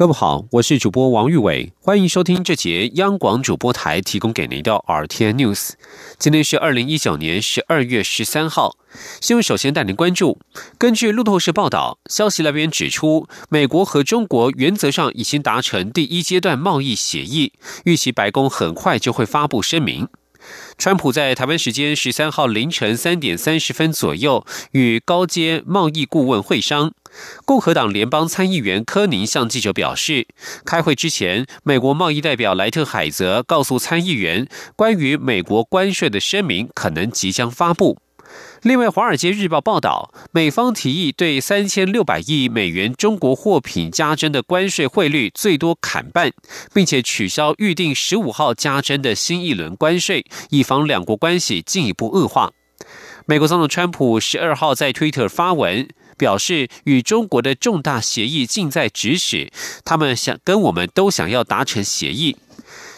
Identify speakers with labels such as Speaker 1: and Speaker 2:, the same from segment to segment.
Speaker 1: 各位好，我是主播王玉伟，欢迎收听这节央广主播台提供给您的 RTN News。今天是二零一九年十二月十三号。新闻首先带您关注，根据路透社报道，消息来源指出，美国和中国原则上已经达成第一阶段贸易协议，预期白宫很快就会发布声明。川普在台湾时间十三号凌晨三点三十分左右与高阶贸易顾问会商。共和党联邦参议员科宁向记者表示，开会之前，美国贸易代表莱特海泽告诉参议员，关于美国关税的声明可能即将发布。另外，《华尔街日报》报道，美方提议对三千六百亿美元中国货品加征的关税汇率最多砍半，并且取消预定十五号加征的新一轮关税，以防两国关系进一步恶化。美国总统川普十二号在 Twitter 发文表示，与中国的重大协议近在咫尺，他们想跟我们都想要达成协议。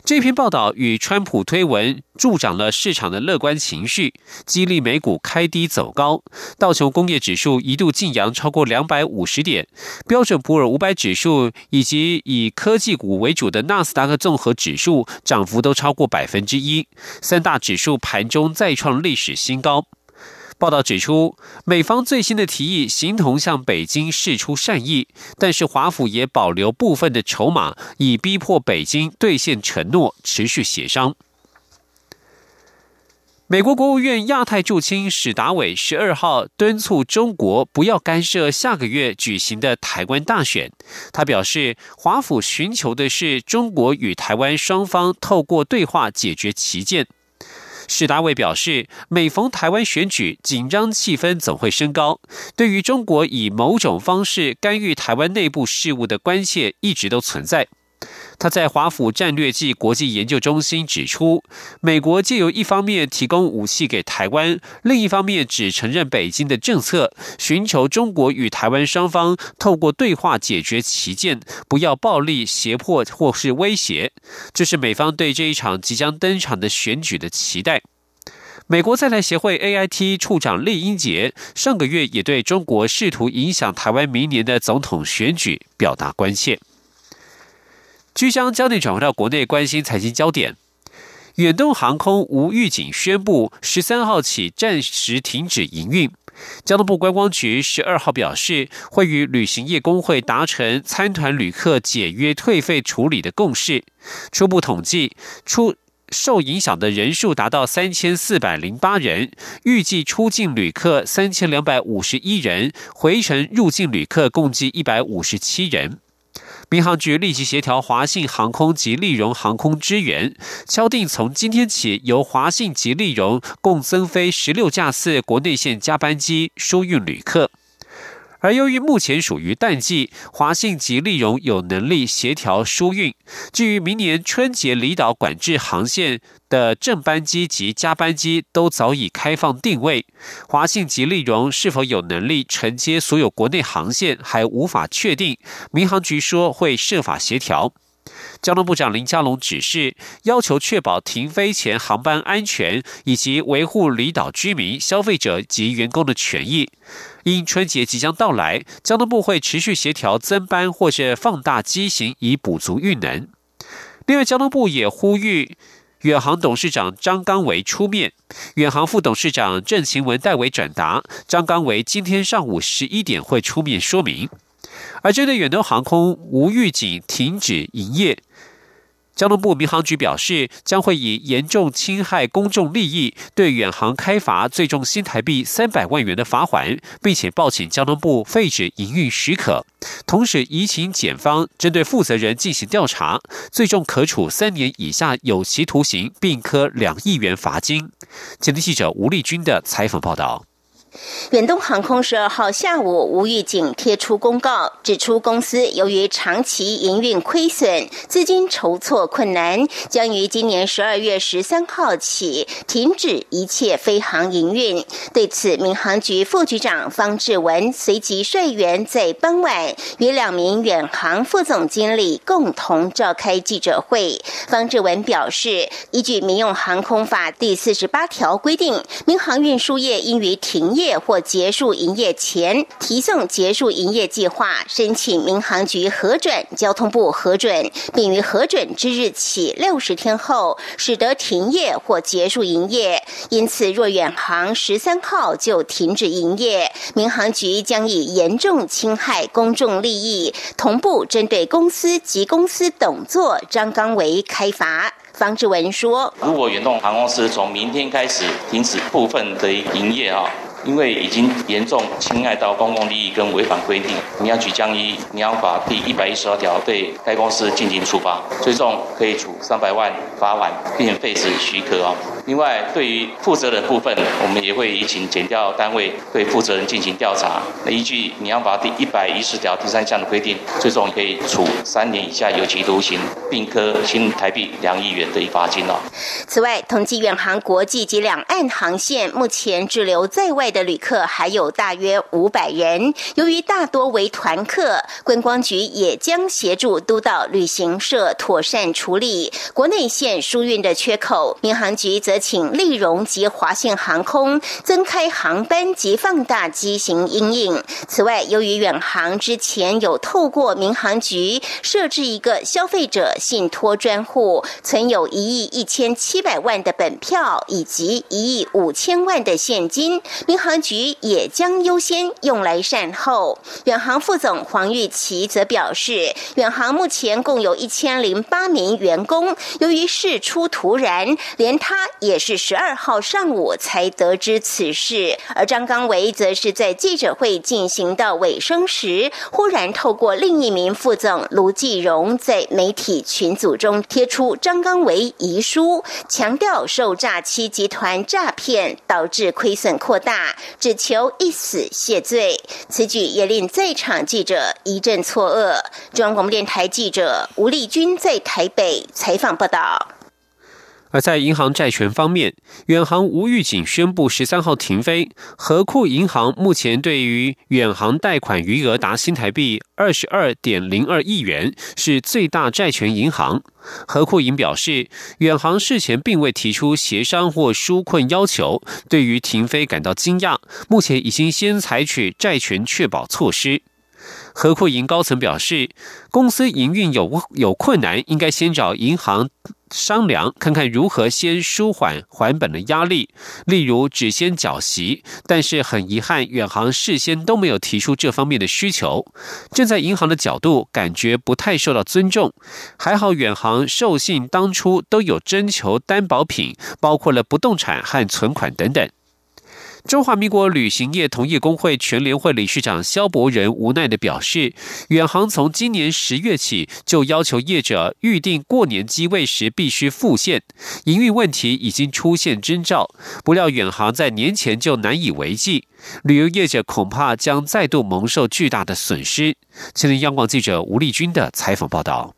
Speaker 1: 这篇报道与川普推文助长了市场的乐观情绪，激励美股开低走高。道琼工业指数一度晋扬超过两百五十点，标准普尔五百指数以及以科技股为主的纳斯达克综合指数涨幅都超过百分之一，三大指数盘中再创历史新高。报道指出，美方最新的提议形同向北京示出善意，但是华府也保留部分的筹码，以逼迫北京兑现承诺，持续协商。美国国务院亚太驻青史达伟十二号敦促中国不要干涉下个月举行的台湾大选。他表示，华府寻求的是中国与台湾双方透过对话解决旗舰。史达伟表示，每逢台湾选举，紧张气氛总会升高。对于中国以某种方式干预台湾内部事务的关切，一直都存在。他在华府战略暨国际研究中心指出，美国借由一方面提供武器给台湾，另一方面只承认北京的政策，寻求中国与台湾双方透过对话解决旗舰，不要暴力胁迫或是威胁。这是美方对这一场即将登场的选举的期待。美国在台协会 AIT 处长厉英杰上个月也对中国试图影响台湾明年的总统选举表达关切。即将焦点转回到国内关心财经焦点，远东航空无预警宣布十三号起暂时停止营运。交通部观光局十二号表示，会与旅行业工会达成参团旅客解约退费处理的共识。初步统计，出受影响的人数达到三千四百零八人，预计出境旅客三千两百五十一人，回程入境旅客共计一百五十七人。民航局立即协调华信航空及利荣航空支援，敲定从今天起由华信及利荣共增飞十六架次国内线加班机疏运旅客。而由于目前属于淡季，华信及利荣有能力协调输运。至于明年春节离岛管制航线，的正班机及加班机都早已开放定位，华信及利荣是否有能力承接所有国内航线还无法确定。民航局说会设法协调。交通部长林佳龙指示，要求确保停飞前航班安全，以及维护离岛居民、消费者及员工的权益。因春节即将到来，交通部会持续协调增班或是放大机型，以补足运能。另外，交通部也呼吁。远航董事长张刚维出面，远航副董事长郑晴文代为转达。张刚维今天上午十一点会出面说明。而针对远东航空无预警停止营业。交通部民航局表示，将会以严重侵害公众利益对远航开罚最重新台币三百万元的罚款，并且报请交通部废止营运许可，同时移请检方针对负责人进行调查，最终可处三年以下有期徒刑，并科两亿元罚金。前天记者吴丽君的采访报道。
Speaker 2: 远东航空十二号下午无预警贴出公告，指出公司由于长期营运亏损、资金筹措困难，将于今年十二月十三号起停止一切飞航营运。对此，民航局副局长方志文随即率员在傍晚与两名远航副总经理共同召开记者会。方志文表示，依据《民用航空法》第四十八条规定，民航运输业应于停业或结束营业前提送结束营业计划，申请民航局核准、交通部核准，并于核准之日起六十天后，使得停业或结束营业。因此，若远航十三号就停止营业，民航局将以严重侵害公众利益，同步针对公司及公司董座张刚维开罚。方志文说：“
Speaker 3: 如果远东航空公司从明天开始停止部分的营业啊。”因为已经严重侵害到公共利益跟违反规定，民航局将依民安法第一百一十二条对该公司进行处罚，最重可以处三百万罚款，并废止许可哦。另外，对于负责人部分，我们也会移请检调单位对负责人进行调查。那依据民航法第一百一十条第三项的规定，最终可以处三年以下有期徒刑，并科新台币两亿元的罚金哦。
Speaker 2: 此外，统计远航国际及两岸航线目前滞留在外。的旅客还有大约五百人，由于大多为团客，观光局也将协助督导旅行社妥善处理国内线疏运的缺口。民航局则请立荣及华信航空增开航班及放大机型阴影。此外，由于远航之前有透过民航局设置一个消费者信托专户，存有一亿一千七百万的本票以及一亿五千万的现金，民。航局也将优先用来善后。远航副总黄玉琪则表示，远航目前共有一千零八名员工，由于事出突然，连他也是十二号上午才得知此事。而张刚维则是在记者会进行到尾声时，忽然透过另一名副总卢继荣在媒体群组中贴出张刚维遗书，强调受诈欺集团诈骗导致亏损扩大。只求一死谢罪，此举也令在场记者一阵错愕。中央广播电台记者吴丽君在台北采访报道。
Speaker 1: 而在银行债权方面，远航无预警宣布十三号停飞。和库银行目前对于远航贷款余额达新台币二十二点零二亿元，是最大债权银行。和库银表示，远航事前并未提出协商或纾困要求，对于停飞感到惊讶。目前已经先采取债权确保措施。和库银高层表示，公司营运有有困难，应该先找银行。商量看看如何先舒缓还本的压力，例如只先缴息。但是很遗憾，远航事先都没有提出这方面的需求，站在银行的角度，感觉不太受到尊重。还好远航授信当初都有征求担保品，包括了不动产和存款等等。中华民国旅行业同业工会全联会理事长肖伯仁无奈的表示，远航从今年十月起就要求业者预定过年机位时必须复现，营运问题已经出现征兆，不料远航在年前就难以为继，旅游业者恐怕将再度蒙受巨大的损失。今天央广记者吴丽君的采访报道。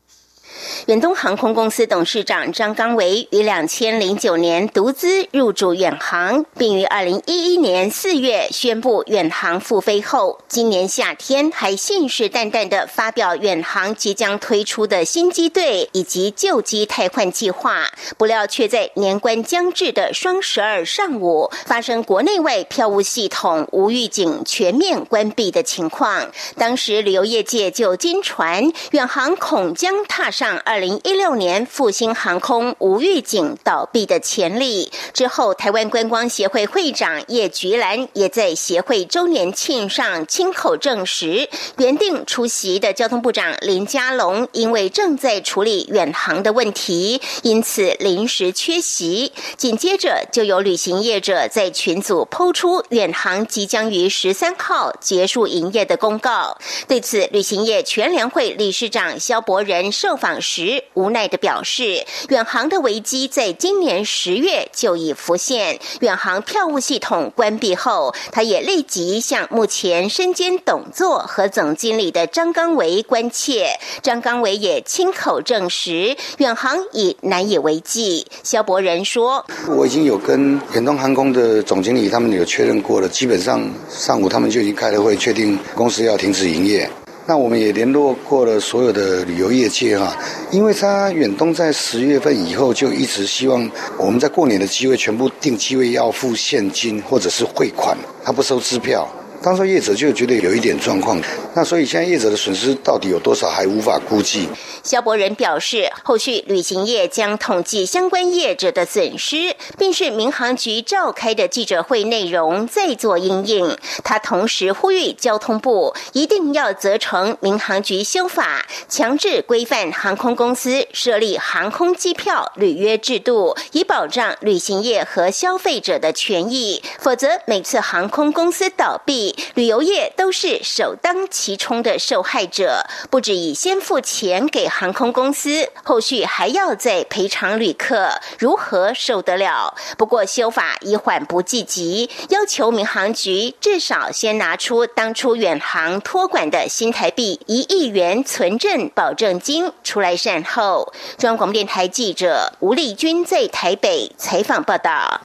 Speaker 2: 远东航空公司董事长张刚维于两千零九年独资入驻远航，并于二零一一年四月宣布远航复飞后，今年夏天还信誓旦旦的发表远航即将推出的新机队以及旧机汰换计划，不料却在年关将至的双十二上午发生国内外票务系统无预警全面关闭的情况。当时旅游业界就惊传远航恐将踏上。二零一六年复兴航空无预警倒闭的潜力之后，台湾观光协会会长叶菊兰也在协会周年庆上亲口证实，原定出席的交通部长林佳龙因为正在处理远航的问题，因此临时缺席。紧接着就有旅行业者在群组抛出远航即将于十三号结束营业的公告。对此，旅行业全联会理事长肖伯仁受访。时，无奈的表示，远航的危机在今年十月就已浮现。远航票务系统关闭后，他也立即向目前身兼董座和总经理的张刚维关切。张刚维也亲口证实，远航已难以为继。肖伯仁说：“
Speaker 4: 我已经有跟远东航空的总经理他们有确认过了，基本上上午他们就已经开了会，确定公司要停止营业。”那我们也联络过了所有的旅游业界哈，因为他远东在十月份以后就一直希望我们在过年的机会全部订机位要付现金或者是汇款，他不收支票。当时业者就觉得有一点状况，那所以现在业者的损失到底有多少还无法估计。
Speaker 2: 肖伯仁表示，后续旅行业将统计相关业者的损失，并是民航局召开的记者会内容再做应应。他同时呼吁交通部一定要责成民航局修法，强制规范航空公司设立航空机票履约制度，以保障旅行业和消费者的权益。否则，每次航空公司倒闭。旅游业都是首当其冲的受害者，不止以先付钱给航空公司，后续还要再赔偿旅客，如何受得了？不过修法已缓不济急，要求民航局至少先拿出当初远航托管的新台币一亿元存证保证金出来善后。中央广播电台记者吴丽君在台北采访报道。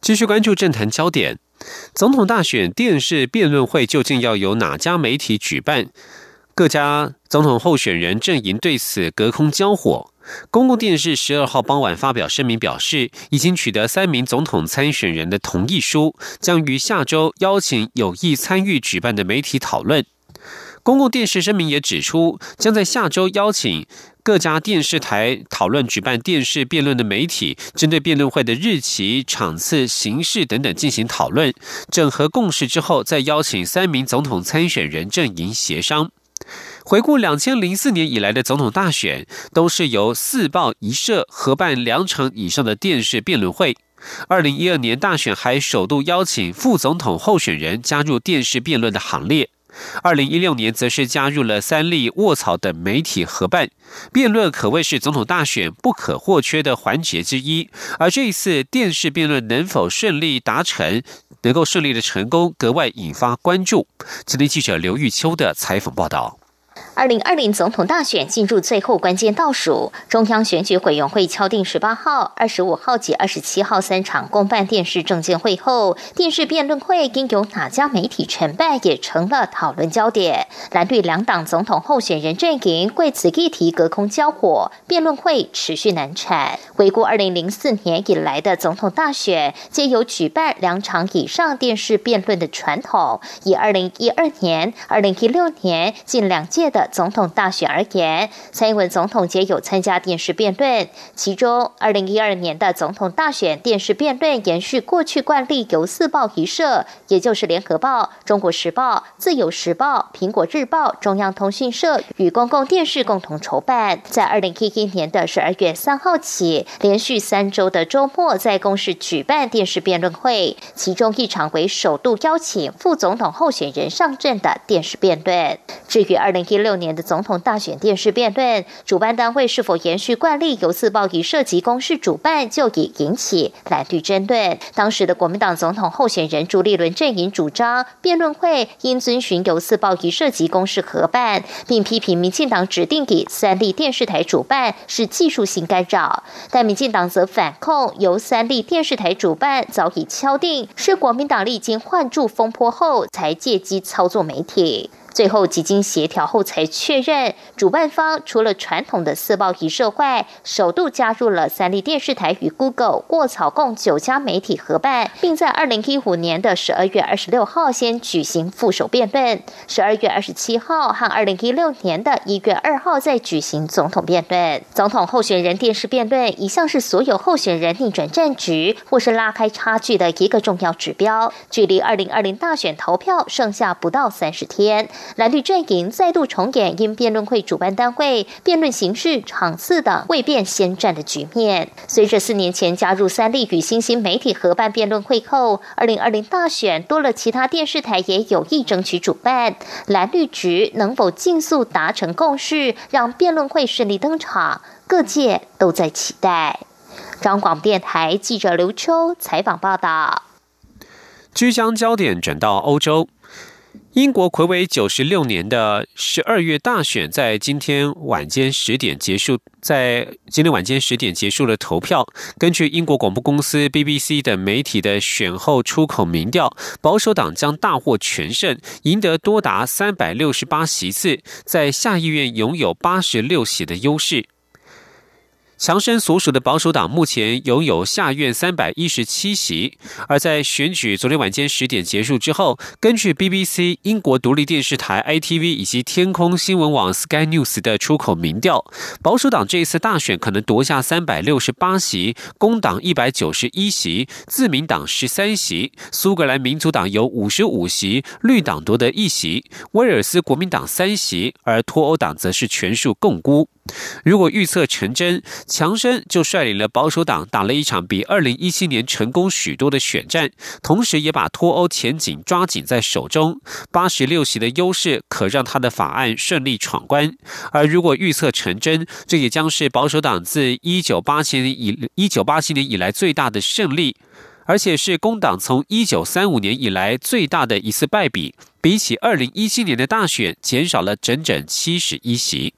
Speaker 1: 继续关注政坛焦点。总统大选电视辩论会究竟要由哪家媒体举办？各家总统候选人阵营对此隔空交火。公共电视十二号傍晚发表声明，表示已经取得三名总统参选人的同意书，将于下周邀请有意参与举办的媒体讨论。公共电视声明也指出，将在下周邀请。各家电视台讨论举办电视辩论的媒体，针对辩论会的日期、场次、形式等等进行讨论，整合共识之后，再邀请三名总统参选人阵营协商。回顾两千零四年以来的总统大选，都是由四报一社合办两场以上的电视辩论会。二零一二年大选还首度邀请副总统候选人加入电视辩论的行列。二零一六年，则是加入了三立、卧草等媒体合办辩论，可谓是总统大选不可或缺的环节之一。而这一次电视辩论能否顺利达成，能够顺利的成功，格外引发关注。吉林记者刘玉秋的采访报道。
Speaker 5: 二零二零总统大选进入最后关键倒数，中央选举委员会敲定十八号、二十五号及二十七号三场公办电视政见会后，电视辩论会应由哪家媒体承办也成了讨论焦点。蓝绿两党总统候选人阵营为此议题隔空交火，辩论会持续难产。回顾二零零四年以来的总统大选，皆有举办两场以上电视辩论的传统。以二零一二年、二零一六年近两届。的总统大选而言，蔡英文总统皆有参加电视辩论。其中，二零一二年的总统大选电视辩论延续过去惯例，由四报一社，也就是联合报、中国时报、自由时报、苹果日报、中央通讯社与公共电视共同筹办。在二零一一年的十二月三号起，连续三周的周末，在公视举办电视辩论会，其中一场为首度邀请副总统候选人上阵的电视辩论。至于二零一六年的总统大选电视辩论，主办单位是否延续惯例由自报以涉及公事主办，就已引起蓝绿争论。当时的国民党总统候选人朱立伦阵营主张，辩论会应遵循由自报以涉及公事合办，并批评民进党指定给三立电视台主办是技术性干扰。但民进党则反控由三立电视台主办早已敲定，是国民党历经换柱风波后才借机操作媒体。最后几经协调后，才确认主办方除了传统的四报一社外，首度加入了三立电视台与 Google、过草共九家媒体合办，并在二零一五年的十二月二十六号先举行副手辩论，十二月二十七号和二零一六年的一月二号再举行总统辩论。总统候选人电视辩论一向是所有候选人逆转战局或是拉开差距的一个重要指标。距离二零二零大选投票剩下不到三十天。蓝绿阵营再度重演因辩论会主办单位辩论形式、场次等未变先战的局面。随着四年前加入三立与新兴媒体合办辩论会后，二零二零大选多了其他电视台也有意争取主办，蓝绿局能否尽速达成共识，让辩论会顺利登场？各界都在期待。张广电台记者刘秋采访报道。
Speaker 1: 即将焦点转到欧洲，英国魁违九十六年的十二月大选在今天晚间十点结束，在今天晚间十点结束了投票。根据英国广播公司 BBC 等媒体的选后出口民调，保守党将大获全胜，赢得多达三百六十八席次，在下议院拥有八十六席的优势。强生所属的保守党目前拥有下院三百一十七席，而在选举昨天晚间十点结束之后，根据 BBC、英国独立电视台 ITV 以及天空新闻网 Sky News 的出口民调，保守党这一次大选可能夺下三百六十八席，工党一百九十一席，自民党十三席，苏格兰民族党有五十五席，绿党夺得一席，威尔斯国民党三席，而脱欧党则是全数共估。如果预测成真，强生就率领了保守党打了一场比二零一七年成功许多的选战，同时也把脱欧前景抓紧在手中。八十六席的优势可让他的法案顺利闯关。而如果预测成真，这也将是保守党自一九八七年以一九八七年以来最大的胜利，而且是工党从一九三五年以来最大的一次败笔。比起二零一七年的大选，减少了整整七十一席。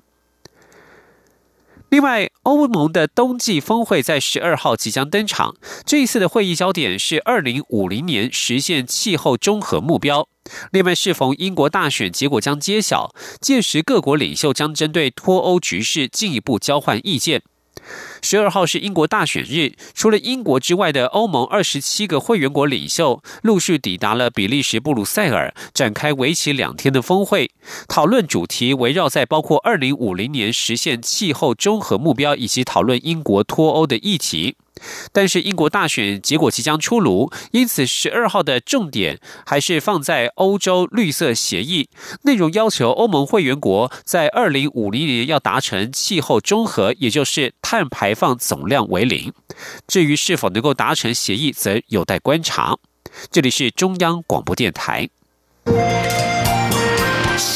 Speaker 1: 另外，欧盟的冬季峰会在十二号即将登场。这一次的会议焦点是二零五零年实现气候中和目标。另外，适逢英国大选结果将揭晓，届时各国领袖将针对脱欧局势进一步交换意见。十二号是英国大选日，除了英国之外的欧盟二十七个会员国领袖陆续抵达了比利时布鲁塞尔，展开为期两天的峰会。讨论主题围绕在包括二零五零年实现气候综合目标，以及讨论英国脱欧的议题。但是英国大选结果即将出炉，因此十二号的重点还是放在欧洲绿色协议，内容要求欧盟会员国在二零五零年要达成气候中和，也就是碳排放总量为零。至于是否能够达成协议，则有待观察。这里是中央广播电台。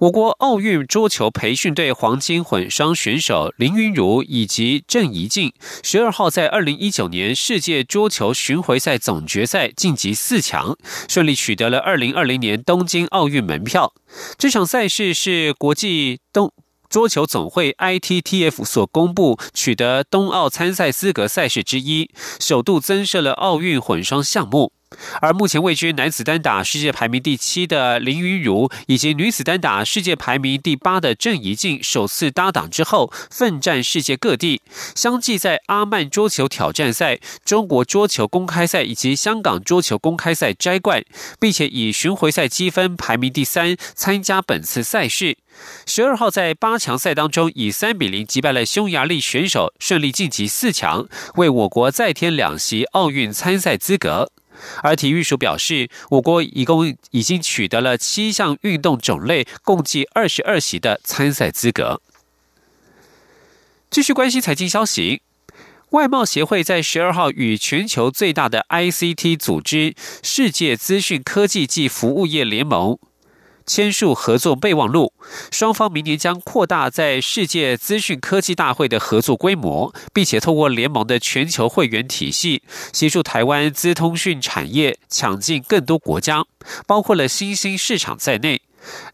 Speaker 1: 我国奥运桌球培训队黄金混双选手林云如以及郑怡静，十二号在二零一九年世界桌球巡回赛总决赛晋级四强，顺利取得了二零二零年东京奥运门票。这场赛事是国际东桌球总会 ITTF 所公布取得冬奥参赛资格赛事之一，首度增设了奥运混双项目。而目前位居男子单打世界排名第七的林昀儒，以及女子单打世界排名第八的郑怡静首次搭档之后，奋战世界各地，相继在阿曼桌球挑战赛、中国桌球公开赛以及香港桌球公开赛摘冠，并且以巡回赛积分排名第三参加本次赛事。十二号在八强赛当中以三比零击败了匈牙利选手，顺利晋级四强，为我国再添两席奥运参赛资格。而体育署表示，我国一共已经取得了七项运动种类，共计二十二席的参赛资格。继续关心财经消息，外贸协会在十二号与全球最大的 ICT 组织——世界资讯科技暨服务业联盟。签署合作备忘录，双方明年将扩大在世界资讯科技大会的合作规模，并且透过联盟的全球会员体系，协助台湾资通讯产业抢进更多国家，包括了新兴市场在内。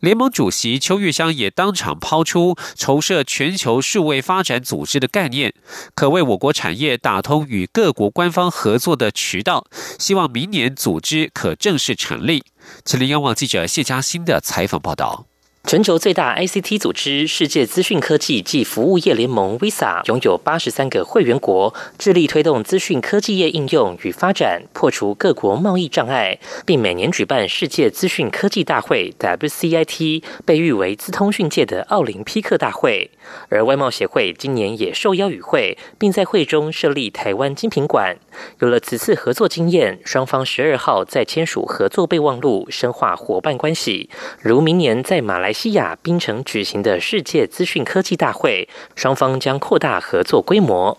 Speaker 1: 联盟主席邱玉香也当场抛出筹设全球数位发展组织的概念，可为我国产业打通与各国官方合作的渠道。希望明年组织可正式成立。吉林央网记者谢佳欣的采访报道。
Speaker 6: 全球最大 ICT 组织世界资讯科技暨服务业联盟 （Visa） 拥有八十三个会员国，致力推动资讯科技业应用与发展，破除各国贸易障碍，并每年举办世界资讯科技大会 （WCIT），被誉为资通讯界的奥林匹克大会。而外贸协会今年也受邀与会，并在会中设立台湾精品馆。有了此次合作经验，双方十二号再签署合作备忘录，深化伙伴关系。如明年在马来来西亚槟城举行的世界资讯科技大会，双方将扩大合作规模。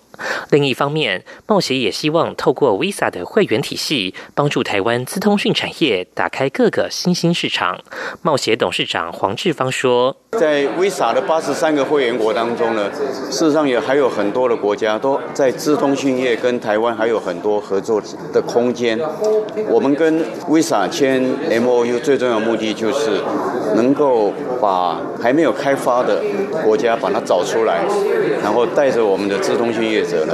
Speaker 6: 另一方面，贸协也希望透过 Visa 的会员体系，帮助台湾资通讯产业打开各个新兴市场。贸协董事长黄志芳说：“
Speaker 7: 在 Visa 的八十三个会员国当中呢，事实上也还有很多的国家都在资通讯业跟台湾还有很多合作的空间。我们跟 Visa 签 MOU 最重要的目的就是能够把还没有开发的国家把它找出来，然后带着我们的资通讯业。”者呢，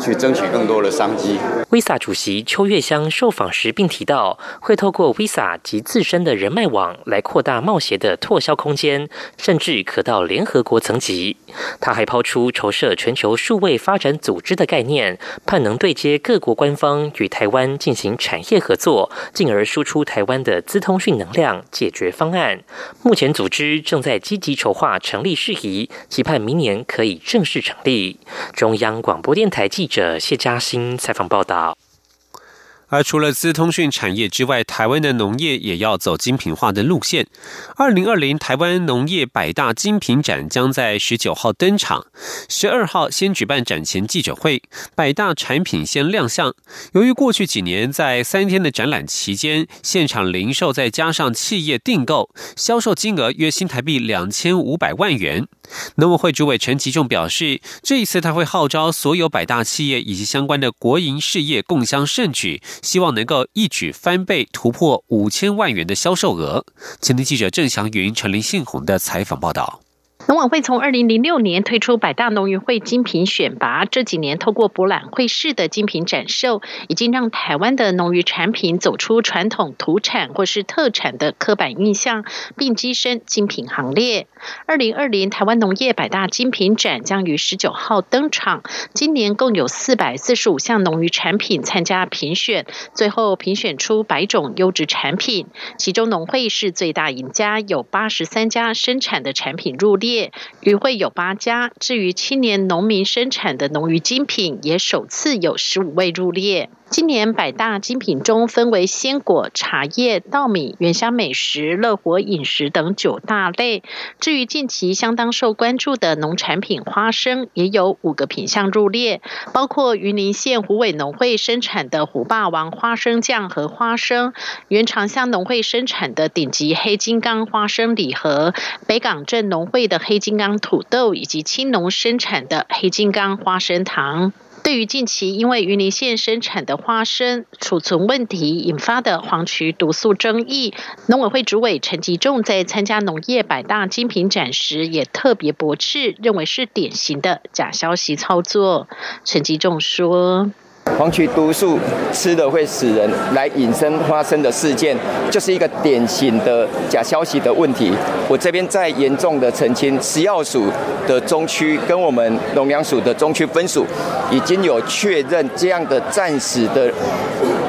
Speaker 7: 去争取更多的商机。
Speaker 6: Visa 主席邱月香受访时并提到，会透过 Visa 及自身的人脉网来扩大贸协的拓销空间，甚至可到联合国层级。他还抛出筹设全球数位发展组织的概念，盼能对接各国官方与台湾进行产业合作，进而输出台湾的资通讯能量解决方案。目前组织正在积极筹划成立事宜，期盼明年可以正式成立。中央广播电台记者谢嘉欣采访报道。
Speaker 1: 而除了资通讯产业之外，台湾的农业也要走精品化的路线。二零二零台湾农业百大精品展将在十九号登场，十二号先举办展前记者会，百大产品先亮相。由于过去几年在三天的展览期间，现场零售再加上企业订购，销售金额约新台币两千五百万元。农委会主委陈吉仲表示，这一次他会号召所有百大企业以及相关的国营事业共襄盛举。希望能够一举翻倍，突破五千万元的销售额。前天记者郑祥云、陈林信宏的采访报道。
Speaker 8: 农委会从二零零六年推出百大农渔会精品选拔，这几年透过博览会式的精品展售，已经让台湾的农渔产品走出传统土产或是特产的刻板印象，并跻身精品行列。二零二零台湾农业百大精品展将于十九号登场，今年共有四百四十五项农渔产品参加评选，最后评选出百种优质产品，其中农会是最大赢家，有八十三家生产的产品入列。与会有八家，至于青年农民生产的农渔精品，也首次有十五位入列。今年百大精品中分为鲜果、茶叶、稻米、原乡美食、乐活饮食等九大类。至于近期相当受关注的农产品花生，也有五个品项入列，包括云林县虎尾农会生产的虎霸王花生酱和花生，原长乡农会生产的顶级黑金刚花生礼盒，北港镇农会的黑金刚土豆，以及青农生产的黑金刚花生糖。对于近期因为云林县生产的花生储存问题引发的黄曲毒素争议，农委会主委陈吉仲在参加农业百大精品展时也特别驳斥，认为是典型的假消息操作。陈吉仲说。
Speaker 9: 黄曲毒素吃的会死人，来引申发生的事件，就是一个典型的假消息的问题。我这边再严重的澄清，食药署的中区跟我们农粮署的中区分署已经有确认，这样的暂时的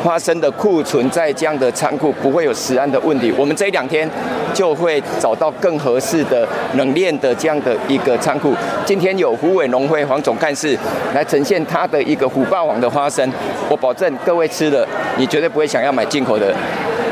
Speaker 9: 花生的库存在这样的仓库不会有食安的问题。我们这两天就会找到更合适的冷链的这样的一个仓库。今天有湖尾农会黄总干事来呈现他的一个虎霸王的花生。我保证各位吃了，你绝对不会想要买进口的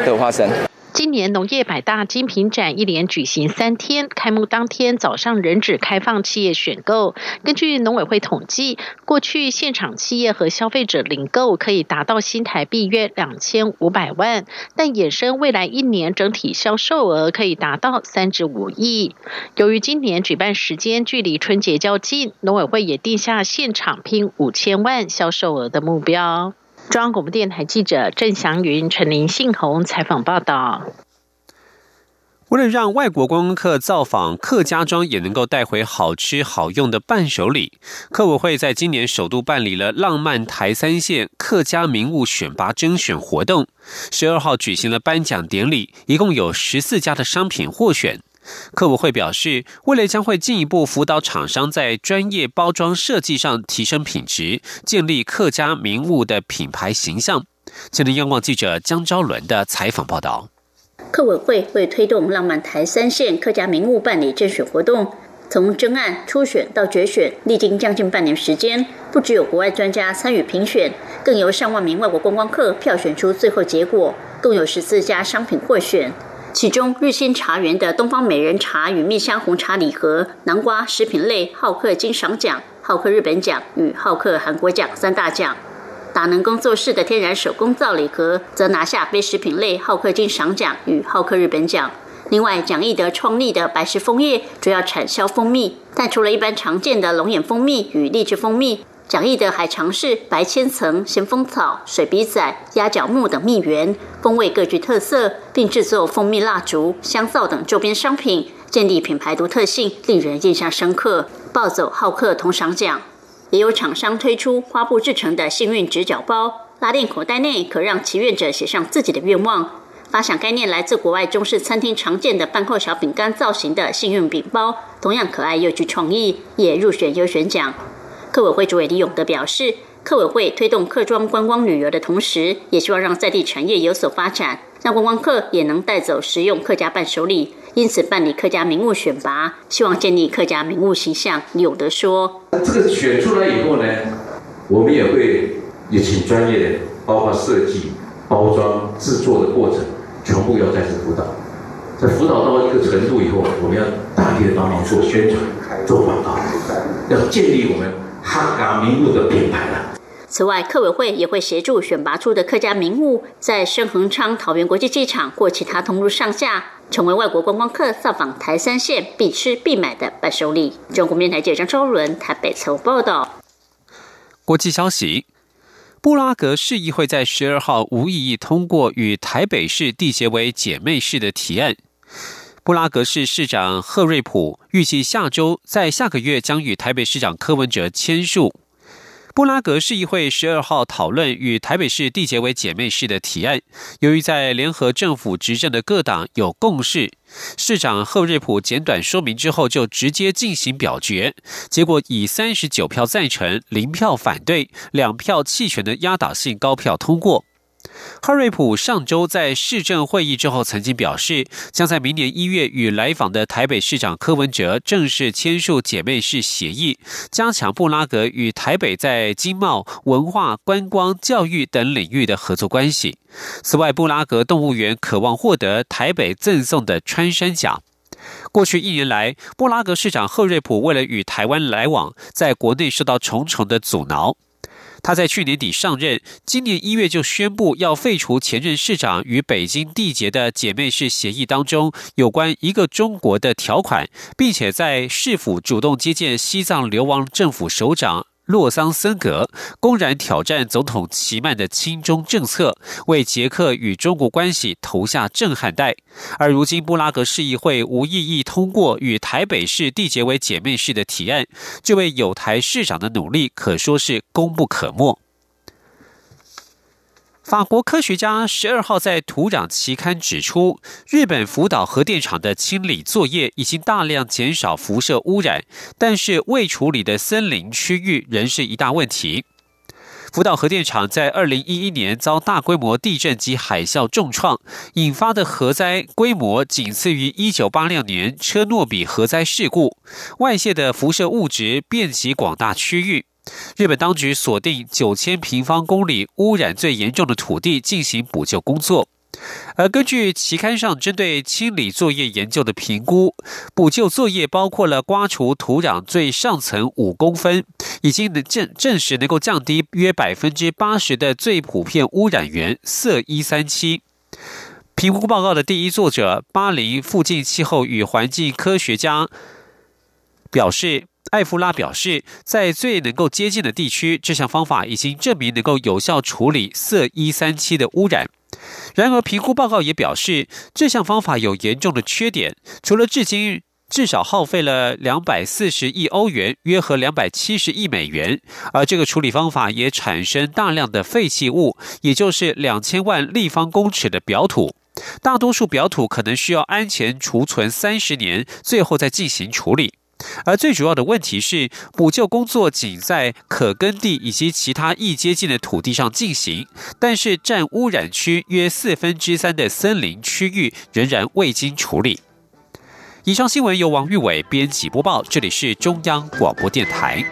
Speaker 9: 的花生。
Speaker 8: 今年农业百大精品展一连举行三天，开幕当天早上仍只开放企业选购。根据农委会统计，过去现场企业和消费者领购可以达到新台币约两千五百万，但衍生未来一年整体销售额可以达到三至五亿。由于今年举办时间距离春节较近，农委会也定下现场拼五千万销售额的目标。中央广播电台记者郑祥云、陈林信宏采访报道。
Speaker 1: 为了让外国观光客造访客家庄也能够带回好吃好用的伴手礼，客委会在今年首度办理了浪漫台三线客家名物选拔征选活动。十二号举行了颁奖典礼，一共有十四家的商品获选。客委会表示，未来将会进一步辅导厂商在专业包装设计上提升品质，建立客家名物的品牌形象。今日央广记者江昭伦的采访报道。
Speaker 10: 客委会会推动浪漫台三线客家名物办理甄选活动，从征案、初选到决选，历经将近半年时间，不只有国外专家参与评选，更由上万名外国观光客票选出最后结果，共有十四家商品获选。其中，日新茶园的东方美人茶与蜜香红茶礼盒、南瓜食品类好客金赏奖、好客日本奖与好客韩国奖三大奖。达能工作室的天然手工皂礼盒则拿下非食品类好客金赏奖与好客日本奖。另外，蒋义德创立的百事枫叶主要产销蜂蜜，但除了一般常见的龙眼蜂蜜与荔枝蜂蜜。蒋义德还尝试白千层、咸丰草、水笔仔、鸭脚木等蜜源，风味各具特色，并制作蜂蜜蜡烛、香皂等周边商品，建立品牌独特性，令人印象深刻。暴走好客同赏奖，也有厂商推出花布制成的幸运直角包，拉链口袋内可让祈愿者写上自己的愿望。发想概念来自国外中式餐厅常见的饭后小饼干造型的幸运饼包，同样可爱又具创意，也入选优选奖。客委会主委李永德表示，客委会推动客庄观光旅游的同时，也希望让在地产业有所发展，让观光客也能带走实用客家伴手礼。因此办理客家名物选拔，希望建立客家名物形象。李永德说：“
Speaker 11: 这个选出来以后呢，我们也会也请专业的，包括设计、包装、制作的过程，全部要再次辅导。在辅导到一个程度以后，我们要大力的帮忙做宣传、做广告，要建立我们。”客家名物的品牌了。
Speaker 10: 此外，客委会也会协助选拔出的客家名物，在深恒昌桃园国际机场或其他通路上架，成为外国观光客造访台三线必吃必买的伴手礼。中国面台记者张昭伦台北采报道。
Speaker 1: 国际消息：布拉格市议会在十二号无异议通过与台北市缔结为姐妹市的提案。布拉格市市长赫瑞普预计下周在下个月将与台北市长柯文哲签署。布拉格市议会十二号讨论与台北市缔结为姐妹市的提案。由于在联合政府执政的各党有共识，市长赫瑞普简短说明之后就直接进行表决，结果以三十九票赞成、零票反对、两票弃权的压倒性高票通过。哈瑞普上周在市政会议之后，曾经表示，将在明年一月与来访的台北市长柯文哲正式签署姐妹市协议，加强布拉格与台北在经贸、文化、观光、教育等领域的合作关系。此外，布拉格动物园渴望获得台北赠送的穿山甲。过去一年来，布拉格市长赫瑞普为了与台湾来往，在国内受到重重的阻挠。他在去年底上任，今年一月就宣布要废除前任市长与北京缔结的姐妹市协议当中有关一个中国的条款，并且在市府主动接见西藏流亡政府首长。洛桑森格公然挑战总统齐曼的亲中政策，为捷克与中国关系投下震撼弹。而如今布拉格市议会无异议通过与台北市缔结为姐妹市的提案，这位有台市长的努力可说是功不可没。法国科学家十二号在《土壤》期刊指出，日本福岛核电厂的清理作业已经大量减少辐射污染，但是未处理的森林区域仍是一大问题。福岛核电厂在二零一一年遭大规模地震及海啸重创，引发的核灾规模仅次于一九八六年车诺比核灾事故，外泄的辐射物质遍及广大区域。日本当局锁定九千平方公里污染最严重的土地进行补救工作，而根据期刊上针对清理作业研究的评估，补救作业包括了刮除土壤最上层五公分，已经能证证实能够降低约百分之八十的最普遍污染源色一三七。评估报告的第一作者巴黎附近气候与环境科学家表示。艾夫拉表示，在最能够接近的地区，这项方法已经证明能够有效处理铯一三七的污染。然而，评估报告也表示，这项方法有严重的缺点，除了至今至少耗费了两百四十亿欧元（约合两百七十亿美元），而这个处理方法也产生大量的废弃物，也就是两千万立方公尺的表土。大多数表土可能需要安全储存三十年，最后再进行处理。而最主要的问题是，补救工作仅在可耕地以及其他易接近的土地上进行，但是占污染区约四分之三的森林区域仍然未经处理。以上新闻由王玉伟编辑播报，这里是中央广播电台。